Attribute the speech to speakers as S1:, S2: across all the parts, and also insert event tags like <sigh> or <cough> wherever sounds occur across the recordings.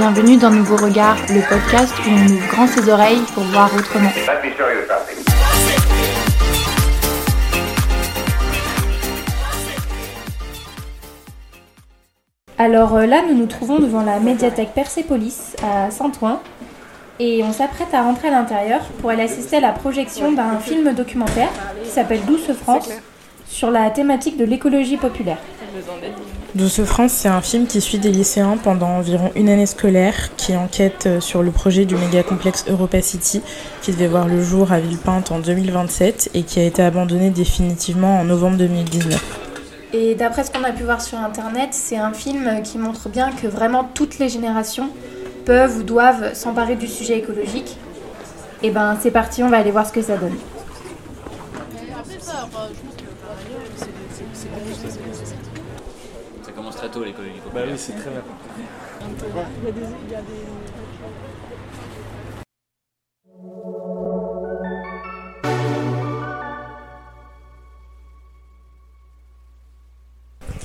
S1: Bienvenue dans Nouveau Regard, le podcast où on ouvre grand ses oreilles pour voir autrement. Alors euh, là, nous nous trouvons devant la médiathèque Persépolis à Saint-Ouen et on s'apprête à rentrer à l'intérieur pour aller assister à la projection d'un film documentaire qui s'appelle Douce France sur la thématique de l'écologie populaire.
S2: Douce France, c'est un film qui suit des lycéens pendant environ une année scolaire qui enquête euh, sur le projet du méga complexe Europa City qui devait voir le jour à Villepinte en 2027 et qui a été abandonné définitivement en novembre 2019.
S1: Et d'après ce qu'on a pu voir sur internet, c'est un film qui montre bien que vraiment toutes les générations peuvent ou doivent s'emparer du sujet écologique. Et ben c'est parti, on va aller voir ce que ça donne.
S3: Ça commence très tôt l'écologie
S4: Bah oui, c'est très bien.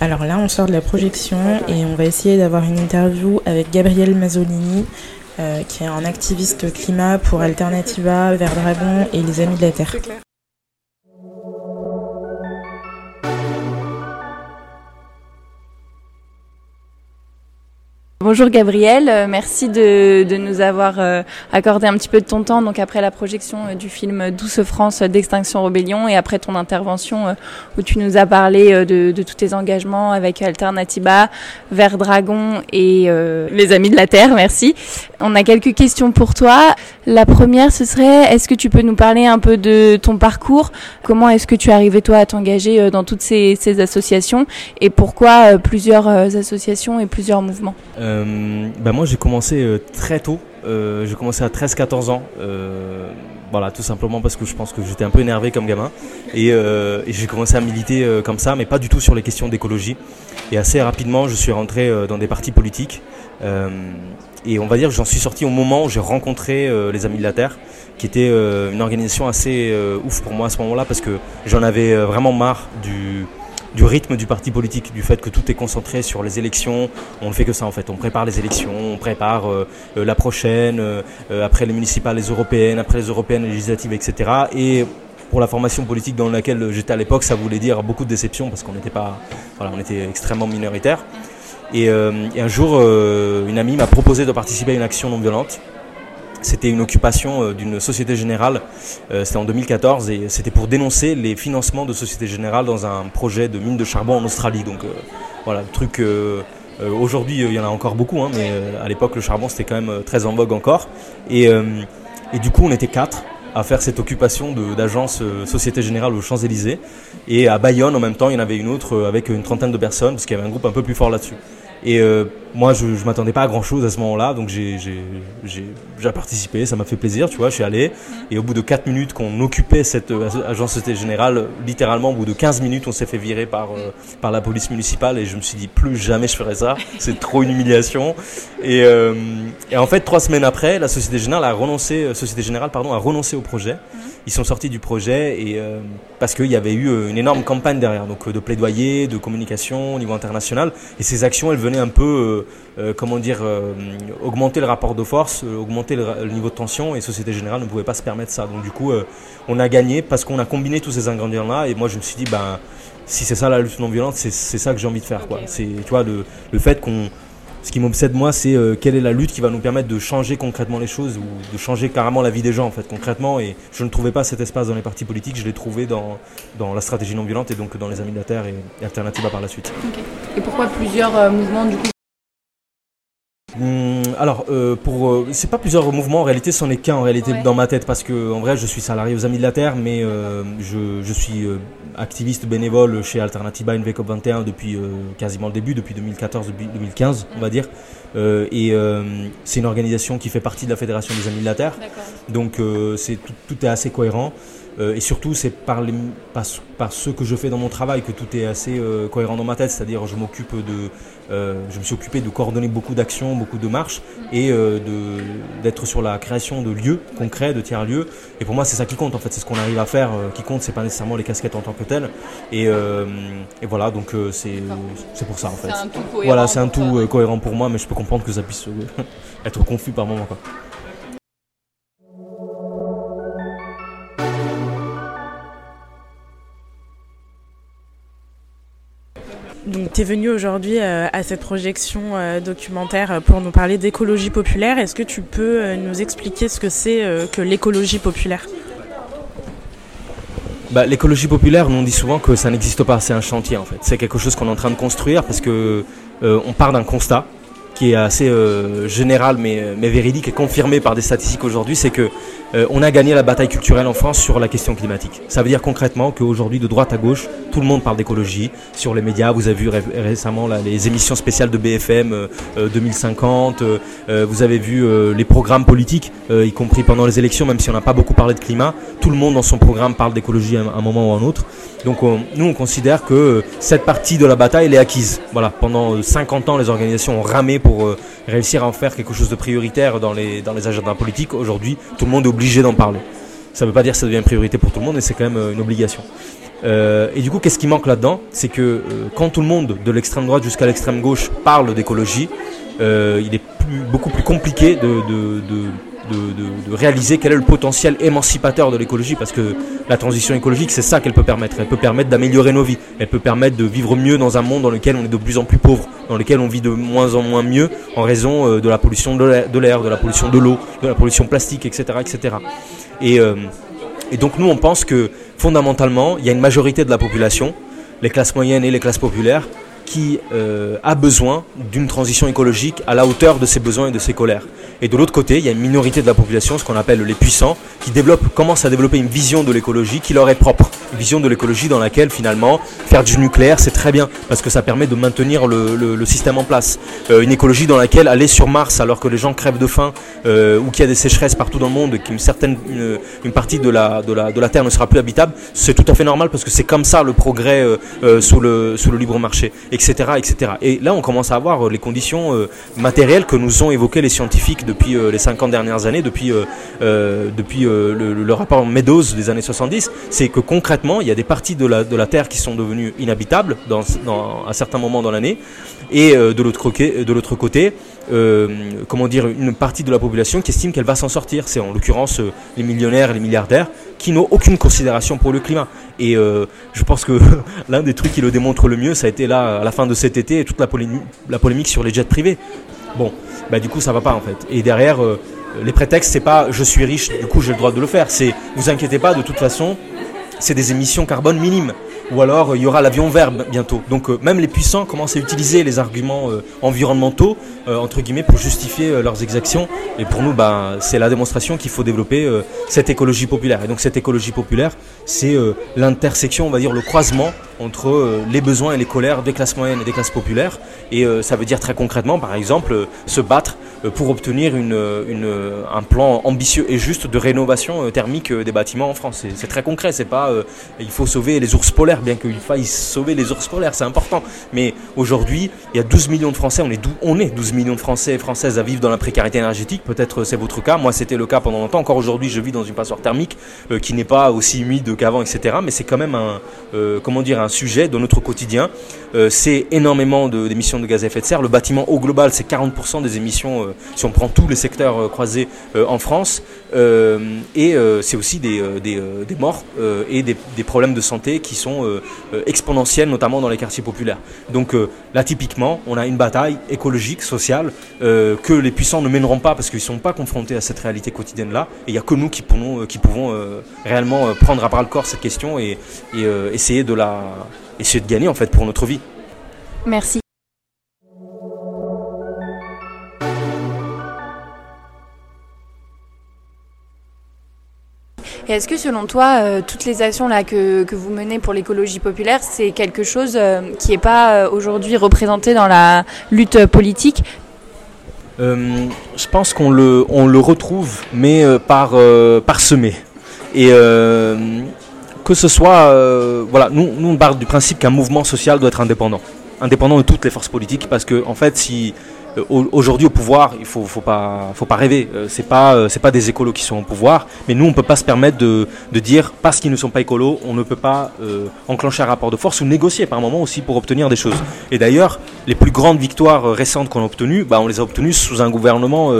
S2: Alors là, on sort de la projection et on va essayer d'avoir une interview avec Gabriel Mazzolini, euh, qui est un activiste climat pour Alternativa, Vert Dragon et les Amis de la Terre.
S1: Bonjour Gabriel, euh, merci de, nous avoir euh, accordé un petit peu de ton temps donc après la projection euh, du film Douce France d'Extinction Rebellion et après ton intervention où tu nous as parlé de, tous tes engagements avec Alternativa, Vert Dragon et les Amis de la Terre, merci. On a quelques questions pour toi. La première ce serait est-ce que tu peux nous parler un peu de ton parcours? Comment est-ce que tu es arrivé toi à t'engager dans toutes ces, associations? Et pourquoi plusieurs associations et plusieurs mouvements?
S4: Euh, bah moi j'ai commencé euh, très tôt, euh, j'ai commencé à 13-14 ans, euh, voilà tout simplement parce que je pense que j'étais un peu énervé comme gamin. Et, euh, j'ai commencé à militer euh, comme ça mais pas du tout sur les questions d'écologie. Et assez rapidement je suis rentré euh, dans des partis politiques. euh, et on va dire que j'en suis sorti au moment où j'ai rencontré euh, les Amis de la Terre qui était euh, une organisation assez euh, ouf pour moi à ce moment-là parce que j'en avais euh, vraiment marre du rythme du parti politique, du fait que tout est concentré sur les élections. On ne fait que ça en fait. On prépare les élections, on prépare euh, euh, la prochaine, euh, après les municipales, les européennes, après les européennes, les législatives, etc. Et pour la formation politique dans laquelle j'étais à l'époque, ça voulait dire beaucoup de déception parce qu'on n'était pas, voilà, on était extrêmement minoritaire. Et, euh, et un jour, euh, une amie m'a proposé de participer à une action non violente. C'était une occupation euh, d'une Société Générale, c'était en 2014 et c'était pour dénoncer les financements de Société Générale dans un projet de mine de charbon en Australie. Donc voilà, le truc. Aujourd'hui, il y en a encore beaucoup, hein, mais à l'époque, le charbon c'était quand même très en vogue encore. Et du coup, on était quatre à faire cette occupation d'agence euh, Société Générale aux Champs-Élysées. Et à Bayonne, en même temps, il y en avait une autre euh, avec une trentaine de personnes, parce qu'il y avait un groupe un peu plus fort là-dessus. Et euh, moi, je, je m'attendais pas à grand chose à ce moment-là, donc j'ai j'ai- j'ai- j'ai participé, ça m'a fait plaisir, tu vois, je suis allé. Et au bout de 4 minutes qu'on occupait cette euh, agence Société Générale, littéralement, au bout de 15 minutes, on s'est fait virer par, euh, par la police municipale et je me suis dit, plus jamais je ferai ça, <laughs> c'est trop une humiliation. Et, euh, et en fait, trois semaines après, la Société Générale a renoncé, Société Générale, pardon, a renoncé au projet. Ils sont sortis du projet et parce qu'il y avait eu une énorme campagne derrière, donc de plaidoyer, de communication au niveau international. Et ces actions, elles venaient un peu, euh, euh, comment dire, euh, augmenter le rapport de force, augmenter le, niveau de tension. Et Société Générale ne pouvait pas se permettre ça. Donc du coup, on a gagné parce qu'on a combiné tous ces ingrédients-là. Et moi, je me suis dit, ben, si c'est ça la lutte non violente, c'est ça que j'ai envie de faire. Quoi. C'est, tu vois, le, le fait qu'on ce qui m'obsède moi, c'est euh, quelle est la lutte qui va nous permettre de changer concrètement les choses ou de changer carrément la vie des gens en fait concrètement. Et je ne trouvais pas cet espace dans les partis politiques, je l'ai trouvé dans, dans la stratégie non violente et donc dans les Amis de la Terre et, Alternativa par la suite.
S1: Et pourquoi plusieurs euh, mouvements du coup
S4: Hum, alors, euh, pour, euh, c'est pas plusieurs mouvements, en réalité, c'en est qu'un en réalité
S1: Ouais.
S4: dans ma tête, parce que en vrai, je suis salarié aux Amis de la Terre, mais euh, je, je suis activiste bénévole chez Alternativa NVCOP 21 depuis quasiment le début, depuis 2014, depuis 2015, on va dire. Euh, et euh, c'est une organisation qui fait partie de la Fédération des Amis de la Terre. Donc euh, c'est tout, tout est assez cohérent et surtout c'est par, les, par, par ce que je fais dans mon travail que tout est assez cohérent dans ma tête. C'est-à-dire je m'occupe de, je me suis occupé de coordonner beaucoup d'actions, beaucoup de marches et euh, de d'être sur la création de lieux concrets, de tiers lieux. Et pour moi c'est ça qui compte en fait, c'est ce qu'on arrive à faire qui compte. C'est pas nécessairement les casquettes en tant que telles. Et, et voilà donc c'est pour ça en fait.
S1: C'est un tout cohérent
S4: Voilà, c'est un tout cohérent pour moi, mais je peux comprendre comprendre que ça puisse <laughs> être confus par moment. Quoi.
S2: Donc, tu es venu aujourd'hui euh, à cette projection euh, documentaire pour nous parler d'écologie populaire. Est-ce que tu peux euh, nous expliquer ce que c'est que l'écologie populaire?
S4: Bah, L'écologie populaire, nous on dit souvent que ça n'existe pas, c'est un chantier en fait. C'est quelque chose qu'on est en train de construire parce que on part d'un constat qui est assez général mais, mais véridique et confirmé par des statistiques aujourd'hui, c'est que euh, on a gagné la bataille culturelle en France sur la question climatique. Ça veut dire concrètement qu'aujourd'hui, de droite à gauche, tout le monde parle d'écologie. Sur les médias, vous avez vu récemment les émissions spéciales de BFM 2050. Euh, euh, vous avez vu les programmes politiques, y compris pendant les élections, même si on n'a pas beaucoup parlé de climat. Tout le monde dans son programme parle d'écologie à un moment ou à un autre. Donc nous, on considère que cette partie de la bataille, elle est acquise. Voilà, pendant 50 ans, les organisations ont ramé pour réussir à en faire quelque chose de prioritaire dans les, dans les agendas politiques. Aujourd'hui, tout le monde est obligé d'en parler. Ça ne veut pas dire que ça devient une priorité pour tout le monde, mais c'est quand même euh, une obligation. Euh, et du coup, qu'est-ce qui manque là-dedans? C'est que euh, quand tout le monde, de l'extrême droite jusqu'à l'extrême gauche, parle d'écologie, il est beaucoup plus compliqué de, de, réaliser quel est le potentiel émancipateur de l'écologie, parce que la transition écologique, c'est ça qu'elle peut permettre. Elle peut permettre d'améliorer nos vies, elle peut permettre de vivre mieux dans un monde dans lequel on est de plus en plus pauvre, dans lequel on vit de moins en moins mieux en raison euh, de la pollution de l'air, de la pollution de l'eau, de la pollution plastique, etc. etc. Et, euh, et donc nous, on pense que fondamentalement, il y a une majorité de la population, les classes moyennes et les classes populaires, qui euh, a besoin d'une transition écologique à la hauteur de ses besoins et de ses colères. Et de l'autre côté, il y a une minorité de la population, ce qu'on appelle les puissants, qui développent, commencent à développer une vision de l'écologie qui leur est propre. Une vision de l'écologie dans laquelle finalement faire du nucléaire c'est très bien parce que ça permet de maintenir le, système en place. Euh, une écologie dans laquelle aller sur Mars alors que les gens crèvent de faim euh, ou qu'il y a des sécheresses partout dans le monde, qu'une certaine une, partie de la, de, la, de la Terre ne sera plus habitable, c'est tout à fait normal parce que c'est comme ça le progrès sous, le, sous le libre marché etc.. Et là, on commence à avoir euh, les conditions euh, matérielles que nous ont évoquées les scientifiques depuis euh, les 50 dernières années, depuis, le, rapport Meadows des années 70. C'est que concrètement, il y a des parties de la, de la Terre qui sont devenues inhabitables dans, dans, à certains moments dans l'année. Et de l'autre côté, côté comment dire, une partie de la population qui estime qu'elle va s'en sortir. C'est en l'occurrence les millionnaires et les milliardaires qui n'ont aucune considération pour le climat. Et je pense que <laughs> l'un des trucs qui le démontre le mieux, ça a été là à la fin de cet été toute la, la polémique sur les jets privés. Bon, bah du coup ça va pas en fait. Et derrière, euh, les prétextes c'est pas je suis riche, du coup j'ai le droit de le faire. C'est vous inquiétez pas, de toute façon, c'est des émissions carbone minimes ou alors il y aura l'avion vert bientôt. Donc euh, même les puissants commencent à utiliser les arguments euh, environnementaux euh, entre guillemets pour justifier leurs exactions. Et pour nous, bah, c'est la démonstration qu'il faut développer cette écologie populaire. Et donc cette écologie populaire, c'est l'intersection, on va dire le croisement entre les besoins et les colères des classes moyennes et des classes populaires. Et ça veut dire très concrètement, par exemple, se battre pour obtenir un plan ambitieux et juste de rénovation thermique des bâtiments en France. C'est très concret. C'est pas il faut sauver les ours polaires bien qu'il faille sauver les ours polaires, c'est important. Mais aujourd'hui, il y a 12 millions de Français, on est, on est 12 millions de Français et Françaises à vivre dans la précarité énergétique. Peut-être c'est votre cas, moi c'était le cas pendant longtemps. Encore aujourd'hui, je vis dans une passoire thermique euh, qui n'est pas aussi humide qu'avant, etc. Mais c'est quand même un, euh, comment dire, un sujet de notre quotidien. Euh, c'est énormément d'émissions de, gaz à effet de serre. Le bâtiment au global, c'est 40% des émissions si on prend tous les secteurs croisés en France. et c'est aussi des, des, des morts et des, des, problèmes de santé qui sont exponentielle, notamment dans les quartiers populaires. Donc euh, là, typiquement, on a une bataille écologique, sociale, euh, que les puissants ne mèneront pas parce qu'ils ne sont pas confrontés à cette réalité quotidienne-là. Et il n'y a que nous qui pouvons, qui pouvons réellement prendre à bras le corps cette question et, et essayer, de la, essayer de gagner en fait pour notre vie.
S1: Merci. Est-ce que selon toi, euh, toutes les actions que, vous menez pour l'écologie populaire, c'est quelque chose euh, qui n'est pas euh, aujourd'hui représenté dans la lutte politique?
S4: Je pense qu'on le, retrouve, mais par. Et que ce soit, voilà, nous, nous on part du principe qu'un mouvement social doit être indépendant, indépendant de toutes les forces politiques, parce que en fait, si aujourd'hui au pouvoir, il faut, faut pas, rêver. c'est pas, c'est pas des écolos qui sont au pouvoir, mais nous on peut pas se permettre de, de dire parce qu'ils ne sont pas écolos, on ne peut pas enclencher un rapport de force ou négocier par moment aussi pour obtenir des choses. Et d'ailleurs, les plus grandes victoires récentes qu'on a obtenues, bah, on les a obtenues sous un gouvernement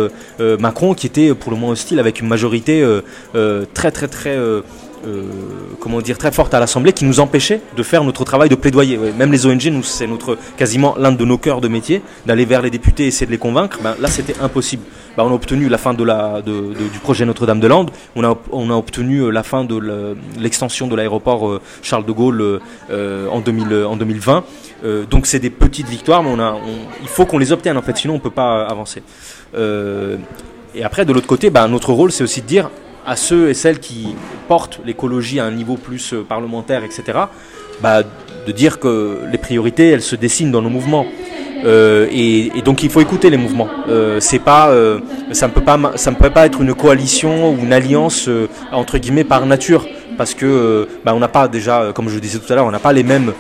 S4: Macron qui était pour le moins hostile avec une majorité très très très euh, comment dire, très forte à l'Assemblée qui nous empêchait de faire notre travail de plaidoyer. même les ONG, nous, c'est notre quasiment l'un de nos cœurs de métier, d'aller vers les députés et essayer de les convaincre. Ben, là, c'était impossible. On a obtenu la fin du projet Notre-Dame-de-Lande. On a, obtenu euh, la fin de l'extension de l'aéroport euh, Charles de Gaulle en, 2000, en 2020. donc, c'est des petites victoires, mais il faut qu'on les obtienne en fait, sinon on ne peut pas avancer. et après, de l'autre côté, ben, notre rôle, c'est aussi de dire à ceux et celles qui portent l'écologie à un niveau plus euh, parlementaire, etc., bah, de dire que les priorités, elles se dessinent dans nos mouvements. Euh, et, donc il faut écouter les mouvements. Euh, pas, ça ne peut pas, ça ne peut pas être une coalition ou une alliance entre guillemets par nature, parce que bah, on n'a pas déjà, comme je le disais tout à l'heure, on n'a pas les mêmes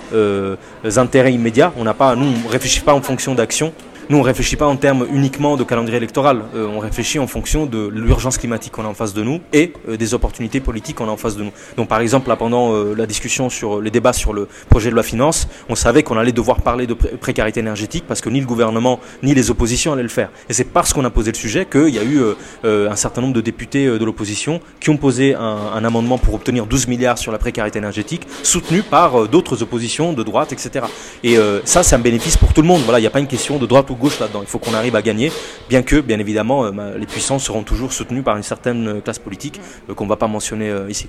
S4: intérêts immédiats. On n'a pas, nous, on réfléchit pas en fonction d'actions. Nous, on réfléchit pas en termes uniquement de calendrier électoral. Euh, on réfléchit en fonction de l'urgence climatique qu'on a en face de nous et euh, des opportunités politiques qu'on a en face de nous. Donc, par exemple, là, pendant euh, la discussion sur les débats sur le projet de loi finance, on savait qu'on allait devoir parler de précarité énergétique parce que ni le gouvernement ni les oppositions allaient le faire. Et c'est parce qu'on a posé le sujet qu'il y a eu un certain nombre de députés de l'opposition qui ont posé un, un, amendement pour obtenir 12 milliards sur la précarité énergétique, soutenu par d'autres oppositions de droite, etc. Et ça, c'est un bénéfice pour tout le monde. Voilà, il n'y a pas une question de droite ou gauche là-dedans. Il faut qu'on arrive à gagner, bien que, bien évidemment, euh, les puissants seront toujours soutenus par une certaine euh, classe politique euh, qu'on ne va pas mentionner ici.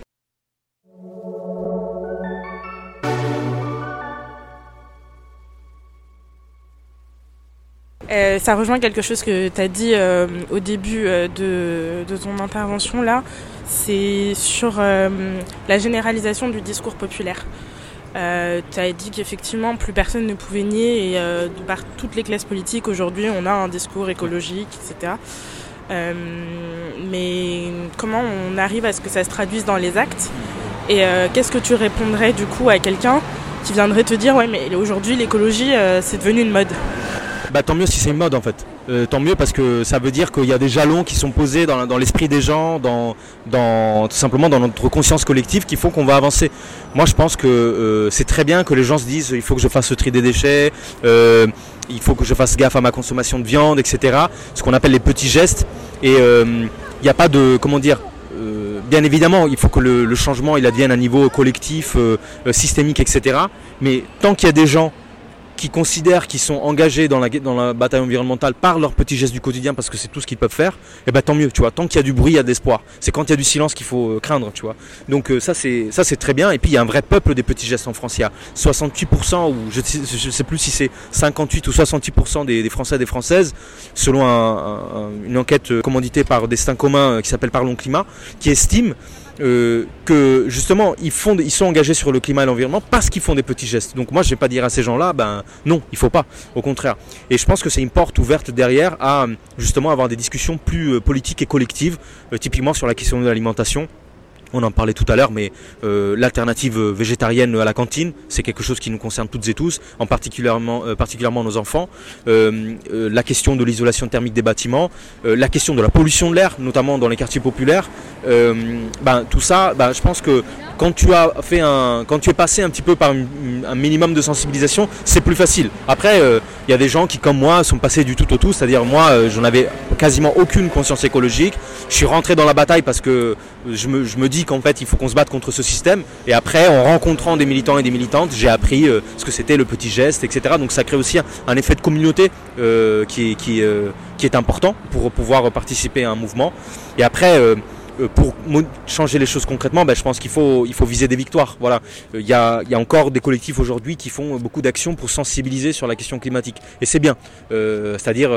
S2: ça rejoint quelque chose que tu as dit au début de, de, ton intervention là, c'est sur la généralisation du discours populaire. Euh, tu as dit qu'effectivement, plus personne ne pouvait nier, et euh, par toutes les classes politiques, aujourd'hui, on a un discours écologique, etc. Euh, mais comment on arrive à ce que ça se traduise dans les actes? Et qu'est-ce que tu répondrais du coup à quelqu'un qui viendrait te dire Ouais, mais aujourd'hui, l'écologie, c'est devenu une mode?
S4: Bah, tant mieux si c'est une mode en fait. Euh, tant mieux parce que ça veut dire qu'il y a des jalons qui sont posés dans, l'esprit des gens, dans, tout simplement dans notre conscience collective qui font qu'on va avancer. Moi je pense que euh, c'est très bien que les gens se disent il faut que je fasse ce tri des déchets, euh, il faut que je fasse gaffe à ma consommation de viande, etc. Ce qu'on appelle les petits gestes. Et il n'y a pas de, comment dire, bien évidemment, il faut que le, le, changement il advienne à un niveau collectif, systémique, etc. Mais tant qu'il y a des gens qui considèrent qu'ils sont engagés dans la, dans la bataille environnementale par leurs petits gestes du quotidien parce que c'est tout ce qu'ils peuvent faire, et eh ben tant mieux, tu vois. Tant qu'il y a du bruit, il y a de l'espoir. C'est quand il y a du silence qu'il faut euh, craindre, tu vois. Donc euh, ça c'est ça c'est très bien. Et puis il y a un vrai peuple des petits gestes en France. Il y a 68% ou je ne sais plus si c'est 58 ou 68% des, Français et des Françaises, selon une enquête euh, commanditée par Destin commun qui s'appelle Parlons Climat, qui estime euh, que justement ils, font, ils sont engagés sur le climat et l'environnement parce qu'ils font des petits gestes. Donc moi je vais pas dire à ces gens-là, ben non, il faut pas, au contraire. Et je pense que c'est une porte ouverte derrière à justement avoir des discussions plus euh, politiques et collectives, euh, typiquement sur la question de l'alimentation on en parlait tout à l'heure, mais euh, l'alternative végétarienne à la cantine, c'est quelque chose qui nous concerne toutes et tous, en particulièrement, euh, particulièrement nos enfants. Euh, la question de l'isolation thermique des bâtiments, la question de la pollution de l'air, notamment dans les quartiers populaires. ben, tout ça, ben, je pense que quand tu as fait un, quand tu es passé un petit peu par un minimum de sensibilisation, c'est plus facile. Après, il y a des gens qui, comme moi, sont passés du tout au tout, c'est-à-dire moi, j'en avais quasiment aucune conscience écologique. Je suis rentré dans la bataille parce que je me, je me dis qu'en fait il faut qu'on se batte contre ce système. Et après, en rencontrant des militants et des militantes, j'ai appris euh, ce que c'était le petit geste, etc. Donc ça crée aussi un, effet de communauté euh, qui, qui, euh, qui, est important pour pouvoir participer à un mouvement. Et après, pour changer les choses concrètement, ben, je pense qu'il faut, il faut viser des victoires. Voilà, il y a, y a, encore des collectifs aujourd'hui qui font beaucoup d'actions pour sensibiliser sur la question climatique, et c'est bien. C'est-à-dire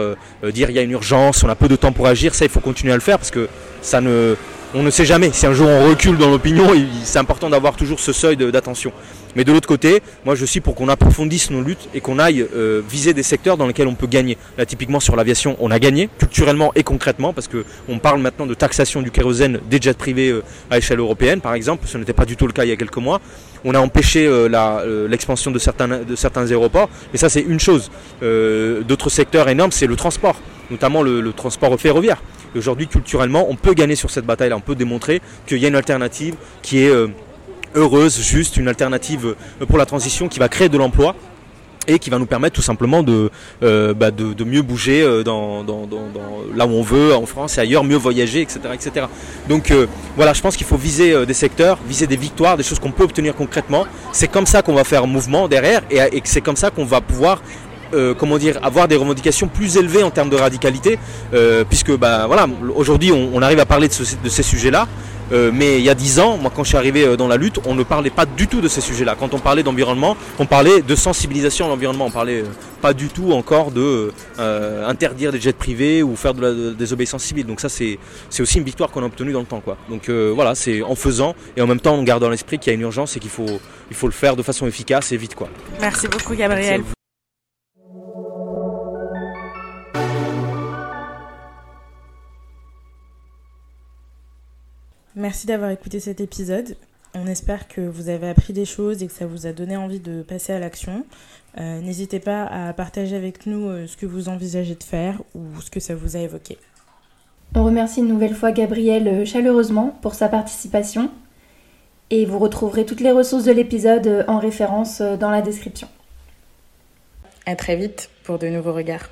S4: dire il y a une urgence, on a peu de temps pour agir, ça il faut continuer à le faire parce que ça ne, on ne sait jamais. Si un jour on recule dans l'opinion, c'est important d'avoir toujours ce seuil d'attention. Mais de l'autre côté, moi je suis pour qu'on approfondisse nos luttes et qu'on aille euh, viser des secteurs dans lesquels on peut gagner. Là typiquement sur l'aviation, on a gagné culturellement et concrètement parce qu'on parle maintenant de taxation du kérosène des jets privés euh, à échelle européenne par exemple. Ce n'était pas du tout le cas il y a quelques mois. On a empêché euh, l'expansion de certains, de certains aéroports. Et ça c'est une chose. D'autres secteurs énormes, c'est le transport, notamment le, transport ferroviaire. Aujourd'hui culturellement, on peut gagner sur cette bataille-là. On peut démontrer qu'il y a une alternative qui est heureuse, juste, une alternative euh, pour la transition qui va créer de l'emploi et qui va nous permettre tout simplement de, euh, bah, mieux bouger euh, là où on veut, en France et ailleurs, mieux voyager, etc. etc. Donc voilà, je pense qu'il faut viser des secteurs, viser des victoires, des choses qu'on peut obtenir concrètement. C'est comme ça qu'on va faire mouvement derrière et, et c'est comme ça qu'on va pouvoir comment dire, avoir des revendications plus élevées en termes de radicalité, puisque bah, voilà, aujourd'hui on, arrive à parler de, de ces sujets-là, euh, mais il y a dix ans, moi quand je suis arrivé euh, dans la lutte, on ne parlait pas du tout de ces sujets-là. Quand on parlait d'environnement, on parlait de sensibilisation à l'environnement. On parlait euh, pas du tout encore de interdire des jets privés ou faire de la désobéissance civile. Donc ça c'est aussi une victoire qu'on a obtenue dans le temps. Quoi. Donc voilà, c'est en faisant et en même temps en gardant l'esprit qu'il y a une urgence et qu'il faut, il faut le faire de façon efficace et vite. Quoi.
S5: Merci beaucoup Gabriel. Merci d'avoir écouté cet épisode. On espère que vous avez appris des choses et que ça vous a donné envie de passer à l'action. Euh, n'hésitez pas à partager avec nous euh, ce que vous envisagez de faire ou ce que ça vous a évoqué.
S6: On remercie une nouvelle fois Gabriel euh, chaleureusement pour sa participation et vous retrouverez toutes les ressources de l'épisode en référence dans la description.
S5: À très vite pour de nouveaux regards.